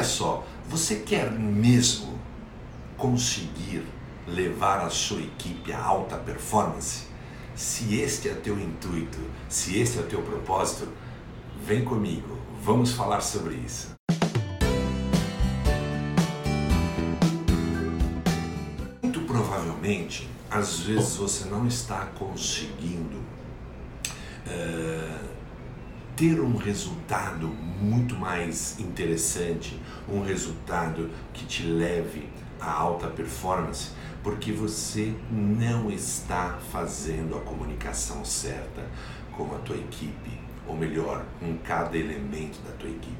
olha só, você quer mesmo conseguir levar a sua equipe a alta performance? Se este é teu intuito, se este é teu propósito, vem comigo, vamos falar sobre isso. Muito provavelmente, às vezes você não está conseguindo uh, ter um resultado muito mais interessante, um resultado que te leve à alta performance, porque você não está fazendo a comunicação certa com a tua equipe, ou melhor, com cada elemento da tua equipe.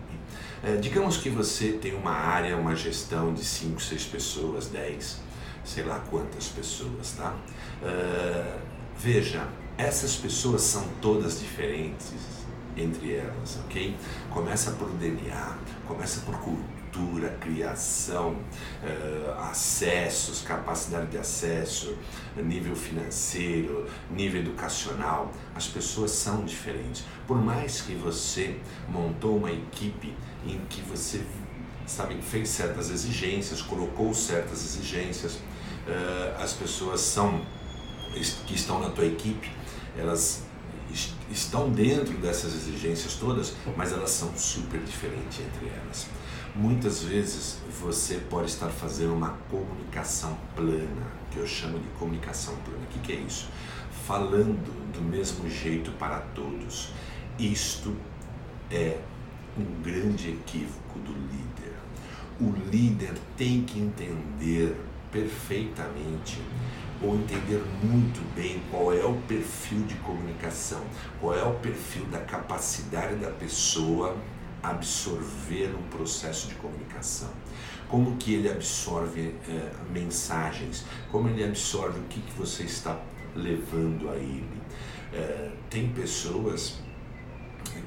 É, digamos que você tem uma área, uma gestão de 5, 6 pessoas, 10, sei lá quantas pessoas, tá? Uh, veja, essas pessoas são todas diferentes, entre elas, ok? Começa por DNA, começa por cultura, criação, uh, acessos, capacidade de acesso, nível financeiro, nível educacional. As pessoas são diferentes. Por mais que você montou uma equipe em que você sabe, fez certas exigências, colocou certas exigências, uh, as pessoas são que estão na tua equipe, elas estão dentro dessas exigências todas, mas elas são super diferentes entre elas. Muitas vezes você pode estar fazendo uma comunicação plana, que eu chamo de comunicação plana. O que, é isso? Falando do mesmo jeito para todos. Isto é um grande equívoco do líder. O líder tem que entender perfeitamente ou entender muito bem qual é o perfil de comunicação, qual é o perfil da capacidade da pessoa absorver um processo de comunicação. Como que ele absorve é, mensagens, como ele absorve o que, que você está levando a ele. É, tem pessoas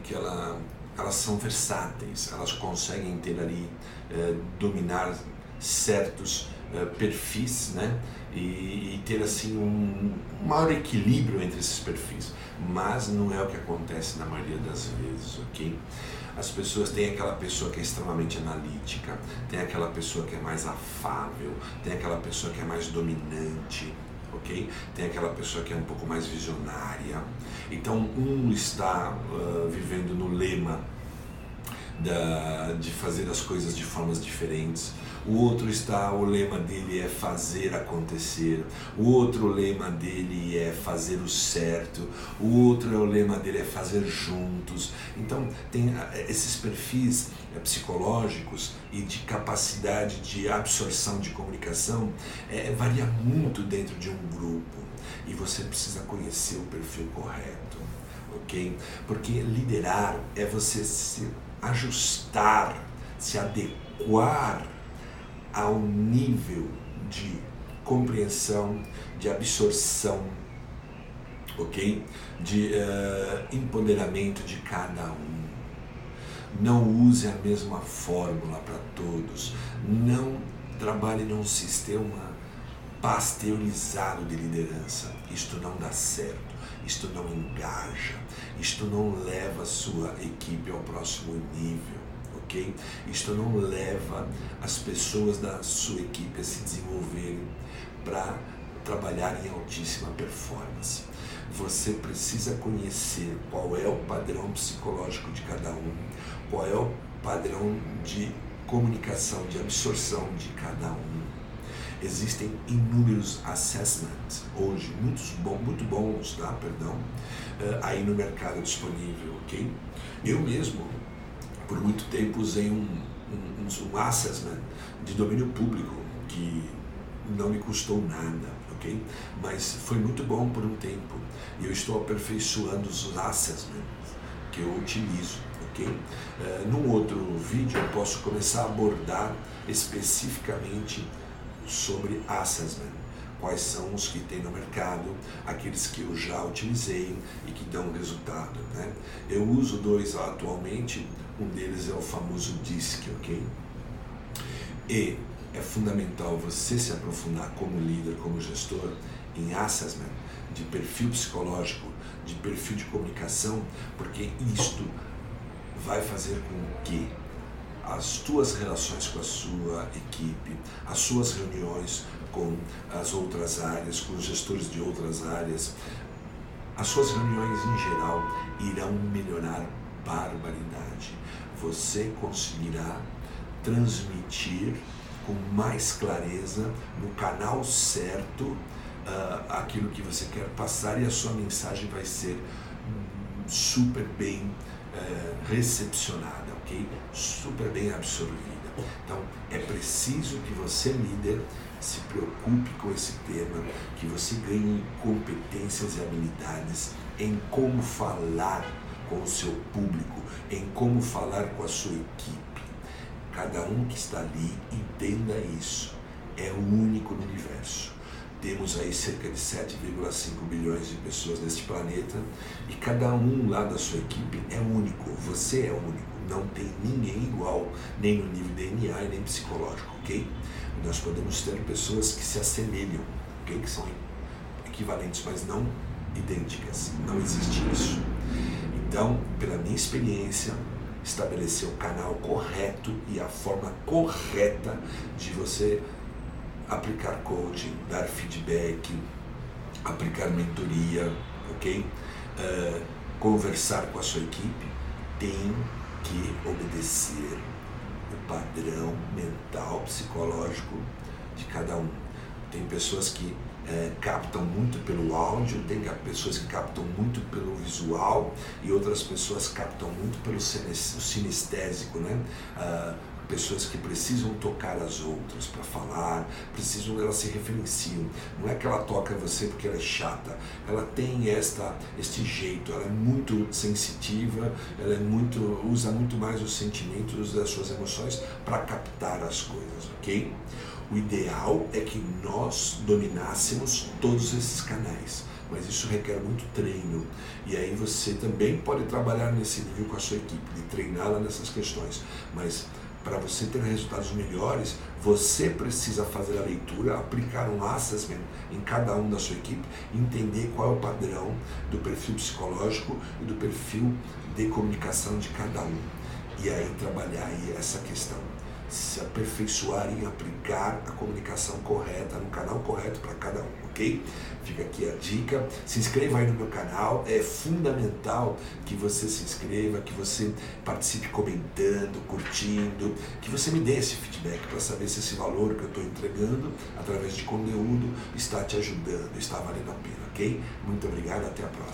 que ela, elas são versáteis, elas conseguem ter ali, é, dominar certos perfis, né? e, e ter assim um, um maior equilíbrio entre esses perfis. Mas não é o que acontece na maioria das vezes, ok? As pessoas têm aquela pessoa que é extremamente analítica, tem aquela pessoa que é mais afável, tem aquela pessoa que é mais dominante, ok? Tem aquela pessoa que é um pouco mais visionária. Então, um está uh, vivendo no lema da, de fazer as coisas de formas diferentes. O outro está, o lema dele é fazer acontecer. O outro lema dele é fazer o certo. O outro o lema dele é fazer juntos. Então tem esses perfis eh, psicológicos e de capacidade de absorção de comunicação é, varia muito dentro de um grupo e você precisa conhecer o perfil correto, ok? Porque liderar é você se ajustar, se adequar ao nível de compreensão, de absorção, ok? De uh, empoderamento de cada um. Não use a mesma fórmula para todos. Não trabalhe num sistema pasteurizado de liderança. Isto não dá certo, isto não engaja, isto não leva a sua equipe ao próximo nível ok? Isto não leva as pessoas da sua equipe a se desenvolverem para trabalhar em altíssima performance. Você precisa conhecer qual é o padrão psicológico de cada um, qual é o padrão de comunicação, de absorção de cada um. Existem inúmeros assessments hoje, muitos bom, muito bons, tá? Perdão, uh, aí no mercado disponível, ok? Eu mesmo por muito tempo usei um, um, um assessment de domínio público que não me custou nada, ok? Mas foi muito bom por um tempo eu estou aperfeiçoando os assessments que eu utilizo, ok? Uh, num outro vídeo eu posso começar a abordar especificamente sobre assessment quais são os que tem no mercado, aqueles que eu já utilizei e que dão resultado. Né? Eu uso dois atualmente, um deles é o famoso DISC, ok? E é fundamental você se aprofundar como líder, como gestor, em assessment de perfil psicológico, de perfil de comunicação, porque isto vai fazer com que as tuas relações com a sua equipe, as suas reuniões com as outras áreas, com os gestores de outras áreas, as suas reuniões em geral irão melhorar barbaridade. Você conseguirá transmitir com mais clareza no canal certo uh, aquilo que você quer passar e a sua mensagem vai ser super bem uh, recepcionada, ok? Super bem absorvida. Então é preciso que você, líder, se preocupe com esse tema, que você ganhe competências e habilidades em como falar com o seu público, em como falar com a sua equipe Cada um que está ali entenda isso. É o único no universo. Temos aí cerca de 7,5 bilhões de pessoas neste planeta e cada um lá da sua equipe é único. Você é único. Não tem ninguém igual, nem no nível DNA e nem psicológico, ok? Nós podemos ter pessoas que se assemelham, ok? Que são equivalentes, mas não idênticas. Não existe isso. Então, pela minha experiência, estabelecer o canal correto e a forma correta de você aplicar coaching, dar feedback, aplicar mentoria, ok? Uh, conversar com a sua equipe, tem que obedecer o padrão mental, psicológico de cada um. Tem pessoas que é, captam muito pelo áudio, tem pessoas que captam muito pelo visual e outras pessoas captam muito pelo sinestésico, né? Ah, pessoas que precisam tocar as outras para falar, precisam elas se referenciam. Não é que ela toca você porque ela é chata, ela tem esta este jeito, ela é muito sensitiva, ela é muito usa muito mais os sentimentos das suas emoções para captar as coisas, ok? O ideal é que nós dominássemos todos esses canais, mas isso requer muito treino. E aí você também pode trabalhar nesse nível com a sua equipe, de treiná-la nessas questões. Mas para você ter resultados melhores, você precisa fazer a leitura, aplicar um assessment em cada um da sua equipe, entender qual é o padrão do perfil psicológico e do perfil de comunicação de cada um. E aí trabalhar aí essa questão se aperfeiçoar em aplicar a comunicação correta no canal correto para cada um, ok? Fica aqui a dica. Se inscreva aí no meu canal. É fundamental que você se inscreva, que você participe comentando, curtindo, que você me dê esse feedback para saber se esse valor que eu estou entregando através de conteúdo está te ajudando, está valendo a pena, ok? Muito obrigado, até a próxima.